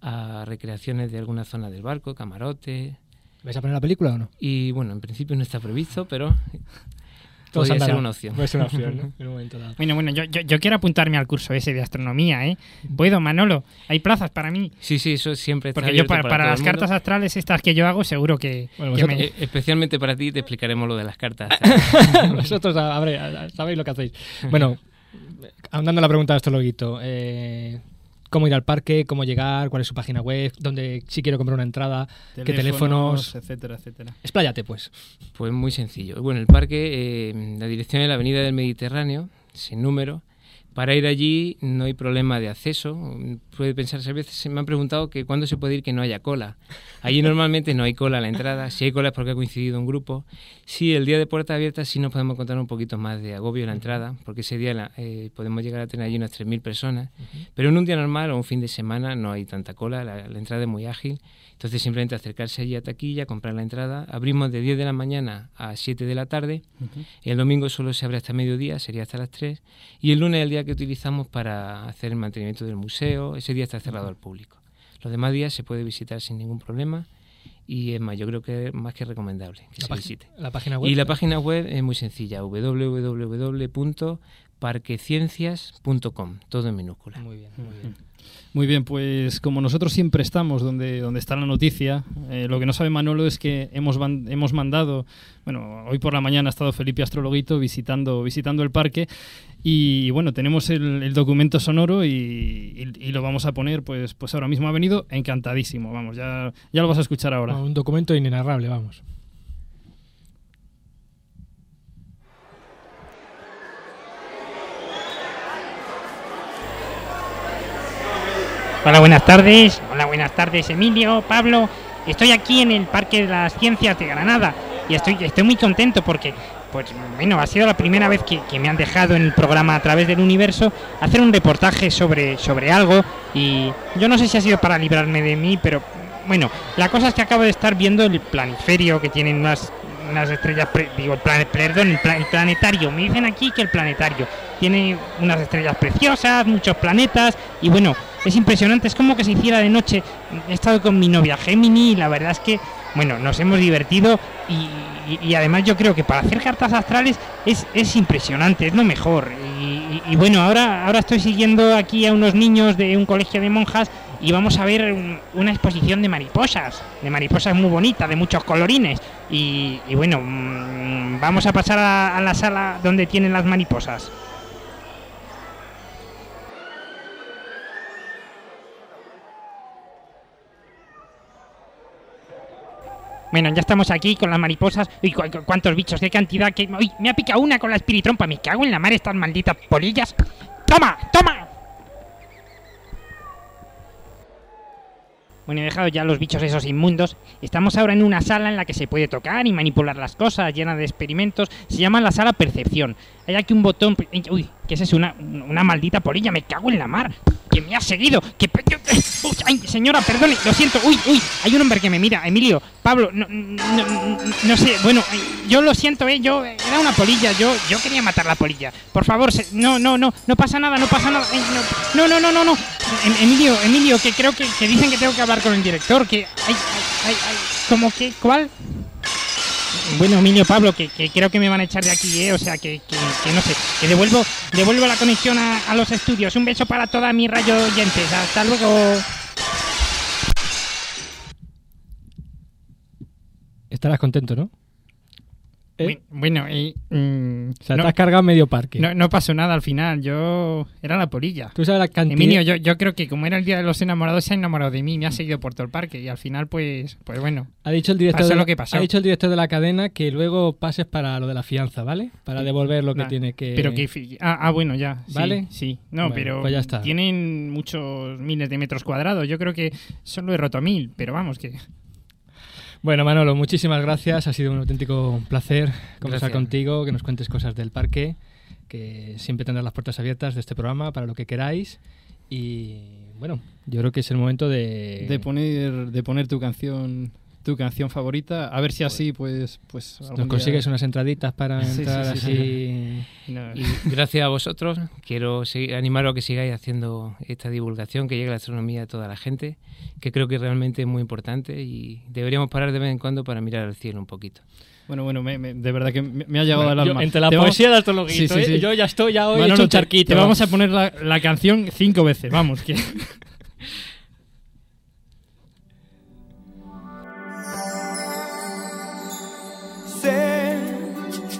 a recreaciones de alguna zona del barco, camarotes. ¿Vais a poner la película o no? Y bueno, en principio no está previsto, pero podría ser una opción. Puede ser una opción, ¿no? <laughs> En un momento dado. Bueno, bueno, yo, yo, yo quiero apuntarme al curso ese de astronomía, ¿eh? Puedo, Manolo. Hay plazas para mí. Sí, sí, eso siempre está Porque yo para, para todo las cartas astrales estas que yo hago, seguro que, que me- Eh, especialmente para ti te explicaremos lo de las cartas. <laughs> <laughs> Vosotros a- a ver, a- sabéis lo que hacéis. Bueno, ahondando en la pregunta de Astrologuito, eh, ¿cómo ir al parque? ¿Cómo llegar? ¿Cuál es su página web? ¿Dónde, si quiero comprar una entrada? ¿Qué teléfonos? etcétera, etcétera. Expláyate, pues. Pues muy sencillo. Bueno, el parque, eh, la dirección es la Avenida del Mediterráneo, sin número. Para ir allí no hay problema de acceso. Puede pensarse, a veces me han preguntado que cuándo se puede ir que no haya cola. Allí normalmente no hay cola a la entrada. Si hay cola es porque ha coincidido un grupo. Sí, el día de puerta abierta sí nos podemos encontrar un poquito más de agobio en la entrada, porque ese día la- eh, podemos llegar a tener allí unas 3.000 personas. Pero en un día normal o un fin de semana no hay tanta cola, la, la entrada es muy ágil. Entonces simplemente acercarse allí a taquilla, comprar la entrada. Abrimos de 10 de la mañana a 7 de la tarde. El domingo solo se abre hasta mediodía, sería hasta las 3. Y el lunes es el día que utilizamos para hacer el mantenimiento del museo. Ese día está cerrado al público. Los demás días se puede visitar sin ningún problema. Y es más, yo creo que es más que recomendable que La se visite. la página web. Y la página web es muy sencilla, www.parqueciencias.com, todo en minúscula. Muy bien, muy bien. Muy bien, pues como nosotros siempre estamos donde, donde está la noticia, eh, lo que no sabe Manolo es que hemos, van- hemos mandado, bueno, hoy por la mañana ha estado Felipe Astrologuito visitando, visitando el parque y bueno, tenemos el, el documento sonoro y, y- y lo vamos a poner, pues, pues ahora mismo ha venido encantadísimo, vamos, ya, ya lo vas a escuchar ahora. Un documento inenarrable, vamos. Hola, buenas tardes. Hola, buenas tardes, Emilio, Pablo. Estoy aquí en el Parque de las Ciencias de Granada y estoy, estoy muy contento porque, pues, bueno, ha sido la primera vez que, me han dejado en el programa a través del universo hacer un reportaje sobre, sobre algo y yo no sé si ha sido para librarme de mí, pero bueno, la cosa es que acabo de estar viendo el planiferio que tienen unas, unas estrellas, pre- digo, el, plane- perdón, el planetario. Me dicen aquí que el planetario tiene unas estrellas preciosas, muchos planetas y bueno, es impresionante, es como que se hiciera de noche. He estado con mi novia Gemini y la verdad es que, bueno, nos hemos divertido y, además yo creo que para hacer cartas astrales es, es impresionante, es lo mejor. Y, bueno, ahora, ahora estoy siguiendo aquí a unos niños de un colegio de monjas y vamos a ver un- una exposición de mariposas, de mariposas muy bonitas, de muchos colorines. Y, bueno, mm, vamos a pasar a la sala donde tienen las mariposas. Bueno, ya estamos aquí con las mariposas. Uy, cu- cu- cuántos bichos, qué cantidad. Qué... Uy, me ha picado una con la espiritrompa. Me cago en la mar estas malditas polillas. ¡Toma! ¡Toma! Bueno, he dejado ya los bichos esos inmundos. Estamos ahora en una sala en la que se puede tocar y manipular las cosas, llena de experimentos. Se llama la sala percepción. Hay aquí un botón... Uy, ¿qué es eso? Una, una maldita polilla. Me cago en la mar. Que me ha seguido. Que... Señora, perdone. Lo siento. Uy, uy. Hay un hombre que me mira. Emilio, Pablo, no, no, no sé. Bueno, yo lo siento, ¿eh? Yo... Era una polilla. Yo, yo quería matar la polilla. Por favor, no, no, no. No pasa nada, no pasa nada. No, no, no, no, no. Em- Emilio, Emilio, que creo que, que dicen que tengo que hablar con el director. Que... Ay, ay, ay, ay. ¿Cómo que? ¿Cuál? Bueno, Emilio Pablo, que, que creo que me van a echar de aquí, ¿eh? O sea, que, que, que no sé. Que devuelvo, devuelvo la conexión a, a los estudios. Un beso para toda mi rayo oyentes. Hasta luego. Estarás contento, ¿no? ¿Eh? Bueno, y, mm, O sea, no- te has cargado medio parque. No, no pasó nada al final, yo era la polilla. Tú sabes la cantidad... Emilio, yo, yo creo que como era el día de los enamorados, se ha enamorado de mí, me ha seguido por todo el parque y al final, pues, pues bueno. Ha dicho el director de la, lo que pasó. Ha dicho el director de la cadena que luego pases para lo de la fianza, ¿vale? Para devolver lo que Nah, tiene que. Pero que. Ah, ah, bueno, ya. sí, ¿Vale? Sí. No, Bueno, pero. pues ya está. Tienen muchos miles de metros cuadrados. Yo creo que solo he roto mil, pero vamos, que. Bueno, Manolo, muchísimas gracias. Ha sido un auténtico placer conversar Gracias. contigo, que nos cuentes cosas del parque, que siempre tendrás las puertas abiertas de este programa para lo que queráis. Y bueno, yo creo que es el momento de. de poner de poner tu canción tu canción favorita a ver si así pues pues Nos día- consigues unas entraditas para Sí, sí, entrar sí, sí. así. <laughs> No. Y gracias a vosotros, quiero seguir, animaros a que sigáis haciendo esta divulgación, que llegue la astronomía a toda la gente, que creo que realmente es muy importante y deberíamos parar de vez en cuando para mirar al cielo un poquito. Bueno, bueno, me- me- de verdad que me, me ha llegado Bueno, al yo- alma. entre la Te vamos- poesía y el astrologuito, ¿eh? yo ya estoy, ya hoy Manolo, hecho un te- charquito. Te, vamos a poner la, la canción cinco veces, vamos, que... <laughs>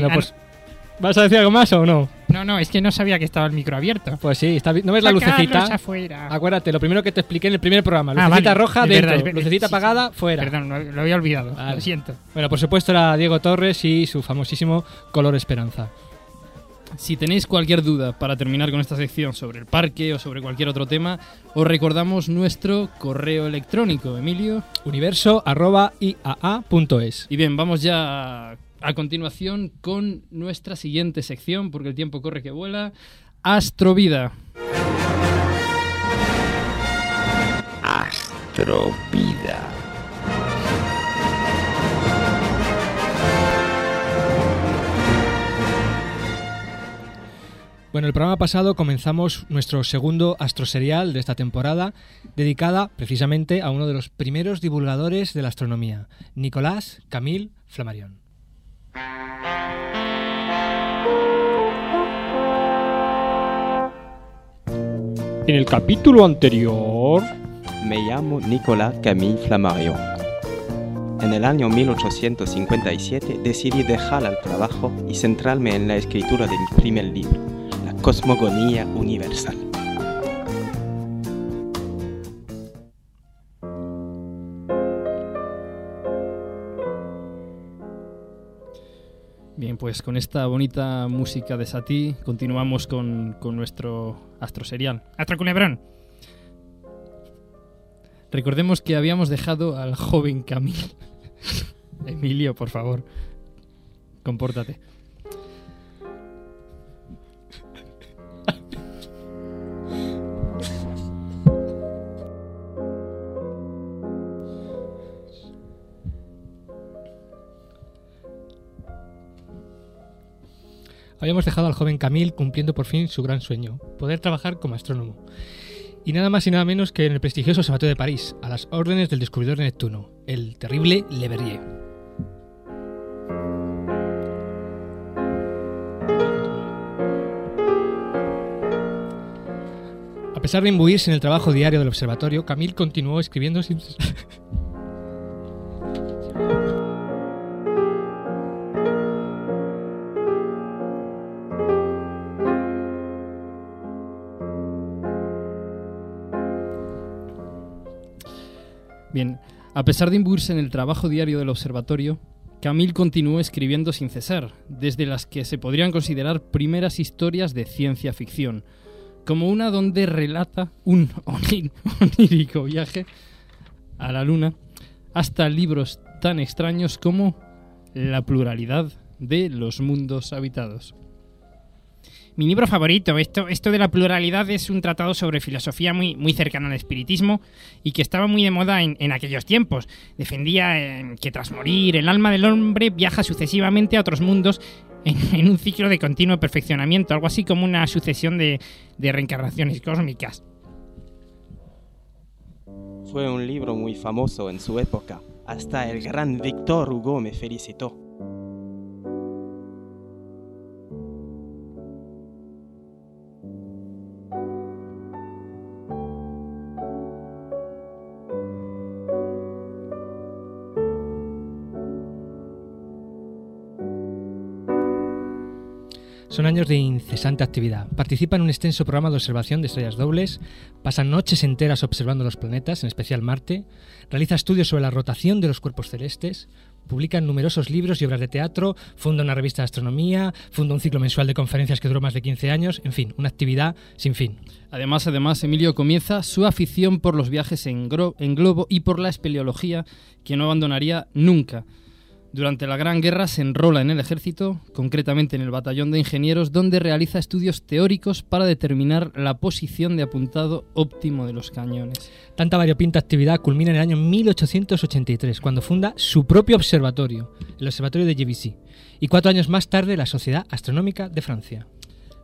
Bueno, Venga, pues. ¿Vas a decir algo más o no? No, no, es que no sabía que estaba el micro abierto. Pues sí, está, ¿no ves la Sacarlos lucecita? afuera. Acuérdate, lo primero que te expliqué en el primer programa. Ah, Lucecita vale, roja es dentro, verdad, es verdad. lucecita Sí, sí. apagada fuera. Perdón, lo, lo había olvidado. Vale. Lo siento. Bueno, por supuesto era Diego Torres y su famosísimo color esperanza. Si tenéis cualquier duda para terminar con esta sección sobre el parque o sobre cualquier otro tema, os recordamos nuestro correo electrónico, Emilio. Universo arroba iaa.es. Y bien, vamos ya a, continuación con nuestra siguiente sección, porque el tiempo corre que vuela. Astrovida. Astrovida. Bueno, el programa pasado comenzamos nuestro segundo astroserial de esta temporada, dedicada precisamente a uno de los primeros divulgadores de la astronomía, Nicolás Camille Flammarion. En el capítulo anterior... Me llamo Nicolas Camille Flammarion. En el año 1857 decidí dejar el trabajo y centrarme en la escritura de mi primer libro, La Cosmogonía Universal. Pues con esta bonita música de Satie continuamos con, con nuestro astroserial. Astro Culebrón. Recordemos que habíamos dejado al joven Camille. <laughs> Emilio, por favor, compórtate. Habíamos dejado al joven Camille cumpliendo por fin su gran sueño, poder trabajar como astrónomo. Y nada más y nada menos que en el prestigioso Observatorio de París, a las órdenes del descubridor de Neptuno, el terrible Le Verrier. A pesar de imbuirse en el trabajo diario del observatorio, Camille continuó escribiendo sin <laughs> a pesar de imbuirse en el trabajo diario del observatorio, Camille continuó escribiendo sin cesar, desde las que se podrían considerar primeras historias de ciencia ficción, como una donde relata un <laughs> onírico viaje a la luna, hasta libros tan extraños como La pluralidad de los mundos habitados. Mi libro favorito, esto, esto de la pluralidad es un tratado sobre filosofía muy, muy cercano al espiritismo y que estaba muy de moda en, en aquellos tiempos. Defendía eh, que tras morir el alma del hombre viaja sucesivamente a otros mundos en, <laughs> en un ciclo de continuo perfeccionamiento, algo así como una sucesión de, de reencarnaciones cósmicas. Fue un libro muy famoso en su época. Hasta el gran Victor Hugo me felicitó. Son años de incesante actividad. Participa en un extenso programa de observación de estrellas dobles, pasa noches enteras observando los planetas, en especial Marte, realiza estudios sobre la rotación de los cuerpos celestes, publica numerosos libros y obras de teatro, funda una revista de astronomía, funda un ciclo mensual de conferencias que duró más de 15 años, en fin, una actividad sin fin. Además, además, Emilio comienza su afición por los viajes en, en globo y por la espeleología, que no abandonaría nunca. Durante la Gran Guerra se enrola en el ejército, concretamente en el batallón de ingenieros, donde realiza estudios teóricos para determinar la posición de apuntado óptimo de los cañones. Tanta variopinta actividad culmina en el año 1883, cuando funda su propio observatorio, el Observatorio de JVC, y cuatro años más tarde la Sociedad Astronómica de Francia.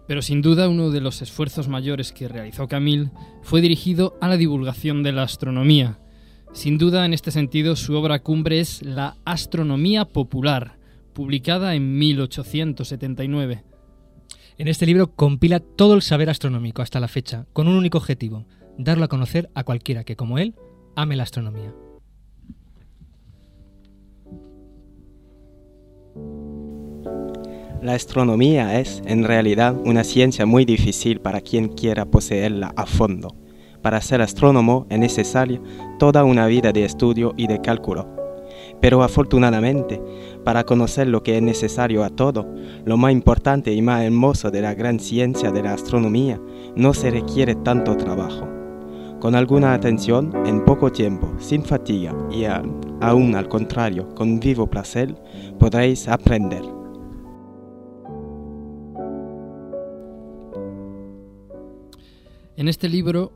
Pero sin duda uno de los esfuerzos mayores que realizó Camille fue dirigido a la divulgación de la astronomía. Sin duda, en este sentido, su obra cumbre es La Astronomía Popular, publicada en 1879. En este libro compila todo el saber astronómico hasta la fecha, con un único objetivo, darlo a conocer a cualquiera que, como él, ame la astronomía. La astronomía es, en realidad, una ciencia muy difícil para quien quiera poseerla a fondo para ser astrónomo es necesaria toda una vida de estudio y de cálculo. Pero afortunadamente, para conocer lo que es necesario a todo, lo más importante y más hermoso de la gran ciencia de la astronomía, no se requiere tanto trabajo. Con alguna atención, en poco tiempo, sin fatiga y a- aún al contrario, con vivo placer, podréis aprender. En este libro,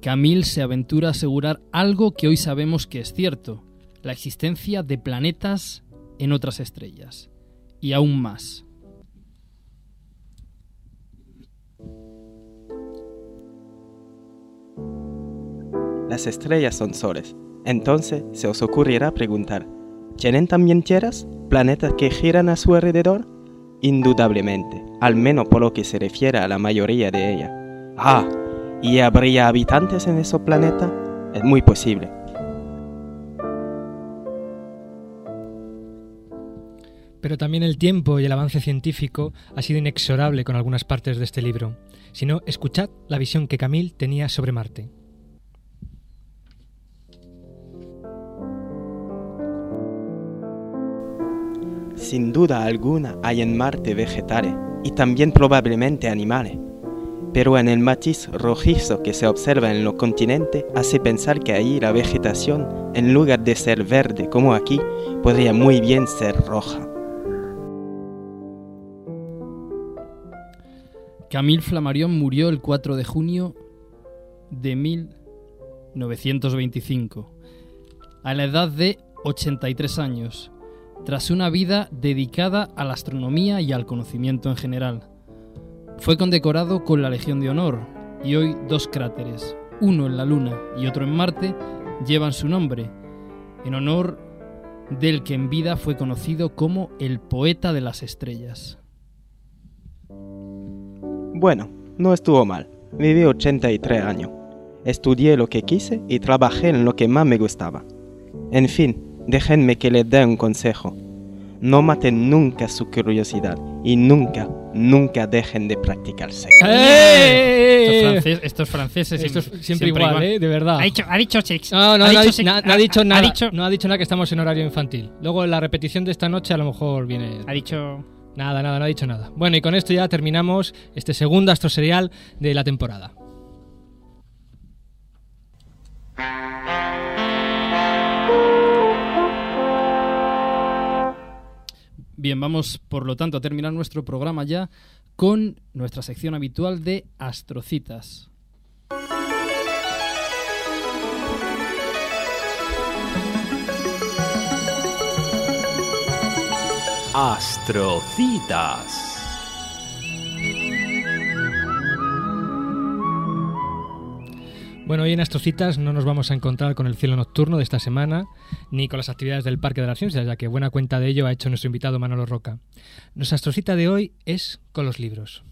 Camille se aventura a asegurar algo que hoy sabemos que es cierto, la existencia de planetas en otras estrellas. Y aún más. Las estrellas son soles. Entonces se os ocurrirá preguntar, ¿tienen también tierras? ¿Planetas que giran a su alrededor? Indudablemente, al menos por lo que se refiere a la mayoría de ellas. Ah, ¿y habría habitantes en esos planetas? Es muy posible. Pero también el tiempo y el avance científico ha sido inexorable con algunas partes de este libro. Si no, escuchad la visión que Camille tenía sobre Marte. Sin duda alguna hay en Marte vegetales y también probablemente animales. Pero en el matiz rojizo que se observa en los continentes hace pensar que ahí la vegetación, en lugar de ser verde como aquí, podría muy bien ser roja. Camille Flammarion murió el 4 de junio de 1925, a la edad de 83 años, tras una vida dedicada a la astronomía y al conocimiento en general. Fue condecorado con la Legión de Honor y hoy dos cráteres, uno en la Luna y otro en Marte, llevan su nombre, en honor del que en vida fue conocido como el poeta de las estrellas. Bueno, no estuvo mal. Viví 83 años. Estudié lo que quise y trabajé en lo que más me gustaba. En fin, déjenme que les dé un consejo. No maten nunca su curiosidad y nunca, nunca dejen de practicar sexo. Estos, frances- estos franceses Esto es siempre, siempre, igual, ¿eh? De verdad. Ha dicho, ha dicho sex. No, no, ha no, dicho dicho, sex- na- no ha dicho nada. Ha dicho, No ha dicho nada que estamos en horario infantil. Luego en la repetición de esta noche a lo mejor viene. ha dicho Nada, nada, no ha dicho nada. Bueno, y con esto ya terminamos este segundo astroserial de la temporada. Bien, vamos por lo tanto a terminar nuestro programa ya con nuestra sección habitual de astrocitas. Astrocitas. Bueno, hoy en Astrocitas no nos vamos a encontrar con el cielo nocturno de esta semana, ni con las actividades del Parque de las Ciencias, ya que buena cuenta de ello ha hecho nuestro invitado Manolo Roca. Nuestra astrocita de hoy es con los libros.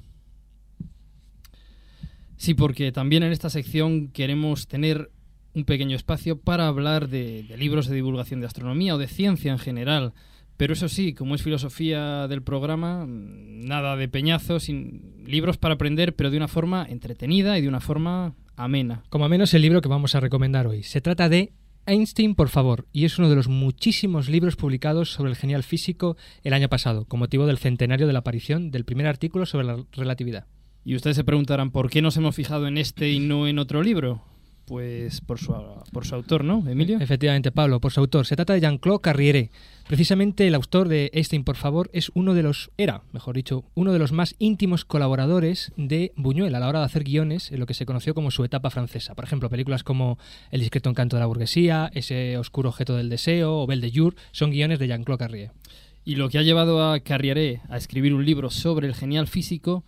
Sí, porque también en esta sección queremos tener un pequeño espacio para hablar de, de libros de divulgación de astronomía o de ciencia en general. Pero eso sí, como es filosofía del programa, nada de peñazos, libros para aprender, pero de una forma entretenida y de una forma amena. Como menos el libro que vamos a recomendar hoy. Se trata de Einstein, por favor, y es uno de los muchísimos libros publicados sobre el genial físico el año pasado, con motivo del centenario de la aparición del primer artículo sobre la relatividad. Y ustedes se preguntarán, ¿por qué nos hemos fijado en este y no en otro libro? Pues por su, por su autor, ¿no, Emilio? Efectivamente, Pablo, por su autor. Se trata de Jean-Claude Carriere. Precisamente el autor de Einstein, por favor, es uno de los, era, mejor dicho, uno de los más íntimos colaboradores de Buñuel a la hora de hacer guiones en lo que se conoció como su etapa francesa. Por ejemplo, películas como El discreto encanto de la burguesía, Ese oscuro objeto del deseo o Belle de Jour son guiones de Jean-Claude Carriere. Y lo que ha llevado a Carriere a escribir un libro sobre el genial físico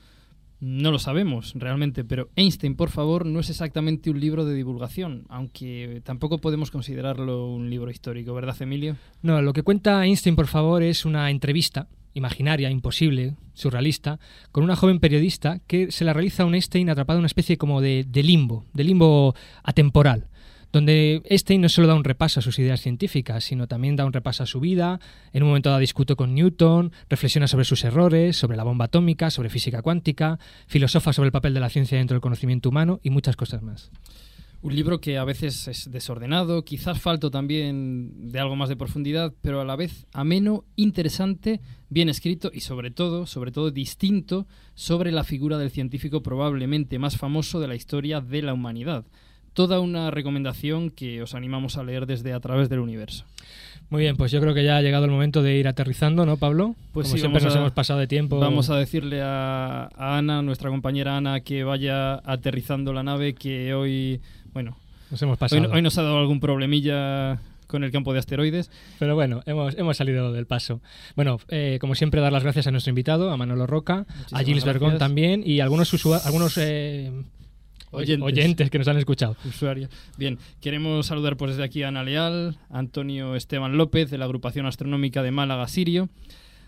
no lo sabemos realmente, pero Einstein, por favor, no es exactamente un libro de divulgación, aunque tampoco podemos considerarlo un libro histórico, ¿verdad, Emilio? No, lo que cuenta Einstein, por favor, es una entrevista imaginaria, imposible, surrealista, con una joven periodista que se la realiza a un Einstein atrapado en una especie como de, de limbo, de limbo atemporal donde Einstein no solo da un repaso a sus ideas científicas, sino también da un repaso a su vida, en un momento dado discute con Newton, reflexiona sobre sus errores, sobre la bomba atómica, sobre física cuántica, filosofa sobre el papel de la ciencia dentro del conocimiento humano y muchas cosas más. Un libro que a veces es desordenado, quizás falto también de algo más de profundidad, pero a la vez ameno, interesante, bien escrito y sobre todo, sobre todo distinto sobre la figura del científico probablemente más famoso de la historia de la humanidad. Toda una recomendación que os animamos a leer desde a través del universo. Muy bien, pues yo creo que ya ha llegado el momento de ir aterrizando, ¿no, Pablo? Pues Como sí, siempre nos a- hemos pasado de tiempo. Vamos a decirle a, a Ana, nuestra compañera Ana, que vaya aterrizando la nave, que hoy, bueno, Nos hemos hoy, pasado. hoy nos ha dado algún problemilla con el campo de asteroides. Pero bueno, hemos, hemos salido del paso. Bueno, eh, como siempre, dar las gracias a nuestro invitado, a Manolo Roca, a Gilles Bergón también y a algunos, algunos eh, Oyentes. oyentes que nos han escuchado. Usuario. Bien, queremos saludar pues desde aquí a Ana Leal, a Antonio Esteban López de la agrupación astronómica de Málaga Sirio,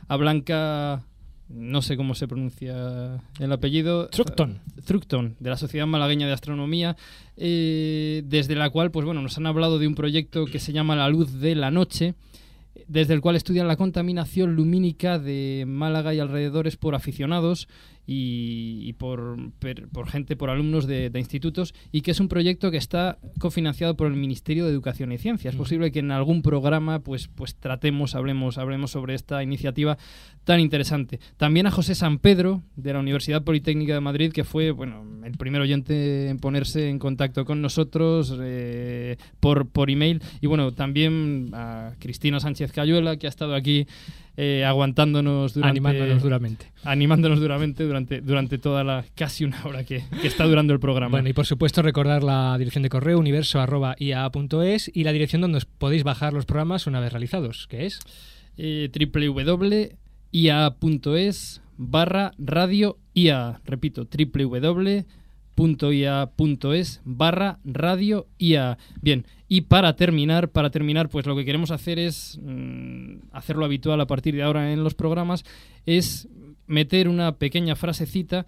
a Blanca, no sé cómo se pronuncia el apellido. Tructon. Tructon, de la Sociedad Malagueña de Astronomía, eh, desde la cual pues bueno, nos han hablado de un proyecto que se llama La Luz de la Noche, desde el cual estudian la contaminación lumínica de Málaga y alrededores por aficionados y, y por, per- por gente, por alumnos de, de institutos, y que es un proyecto que está cofinanciado por el Ministerio de Educación y Ciencia. Es posible que en algún programa pues, pues tratemos, hablemos, hablemos sobre esta iniciativa tan interesante. También a José San Pedro, de la Universidad Politécnica de Madrid, que fue bueno, el primer oyente en ponerse en contacto con nosotros eh, por, por email. Y bueno, también a Cristina Sánchez Cayuela, que ha estado aquí eh, aguantándonos durante... Animándonos duramente. Animándonos duramente durante, durante toda la casi una hora que, que está durando el programa. Bueno, y por supuesto recordar la dirección de correo universo.ia.es y la dirección donde os podéis bajar los programas una vez realizados, que es eh, www.ia.es barra radio IA. Repito, www.ia.es barra radio IA. Bien, y para terminar, para terminar, pues lo que queremos hacer es mm, hacerlo habitual a partir de ahora en los programas, es meter una pequeña frasecita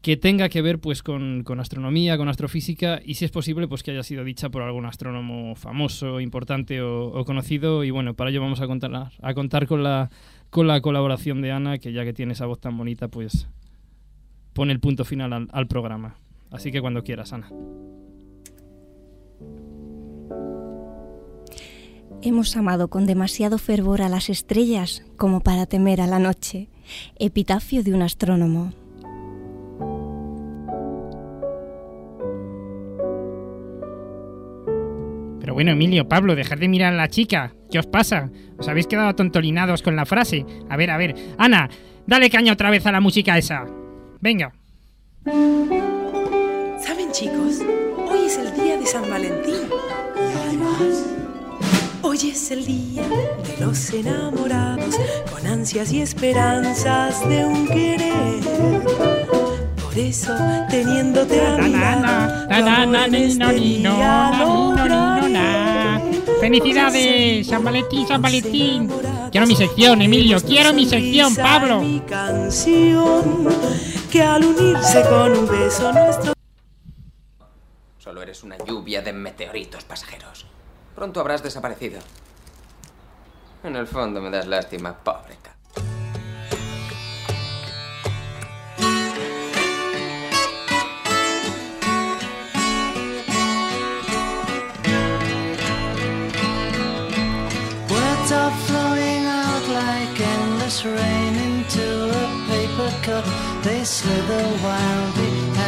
que tenga que ver pues con, con astronomía, con astrofísica y si es posible pues que haya sido dicha por algún astrónomo famoso, importante o, o conocido y bueno, para ello vamos a contar, a contar con la, con la colaboración de Ana que ya que tiene esa voz tan bonita pues pone el punto final al, al programa. Así que cuando quieras, Ana. Hemos amado con demasiado fervor a las estrellas como para temer a la noche. Epitafio de un astrónomo. Pero bueno, Emilio, Pablo, dejad de mirar a la chica. ¿Qué os pasa? ¿Os habéis quedado atontolinados con la frase? A ver, a ver. Ana, dale caña otra vez a la música esa. Venga. ¿Saben, chicos? Hoy es el día de San Valentín. Hoy es el día de los enamorados, con ansias y esperanzas de un querer. Por eso, teniéndote a mi. ¡Felicidades! San Valentín, San Valentín. Quiero mi sección, Emilio. Quiero mi sección, Pablo. Mi canción, que al unirse con un beso nuestro eres una lluvia de meteoritos pasajeros. Pronto habrás desaparecido. En el fondo me das lástima, pobre ca- Words are flowing out like endless rain into a paper cup. They slither wildly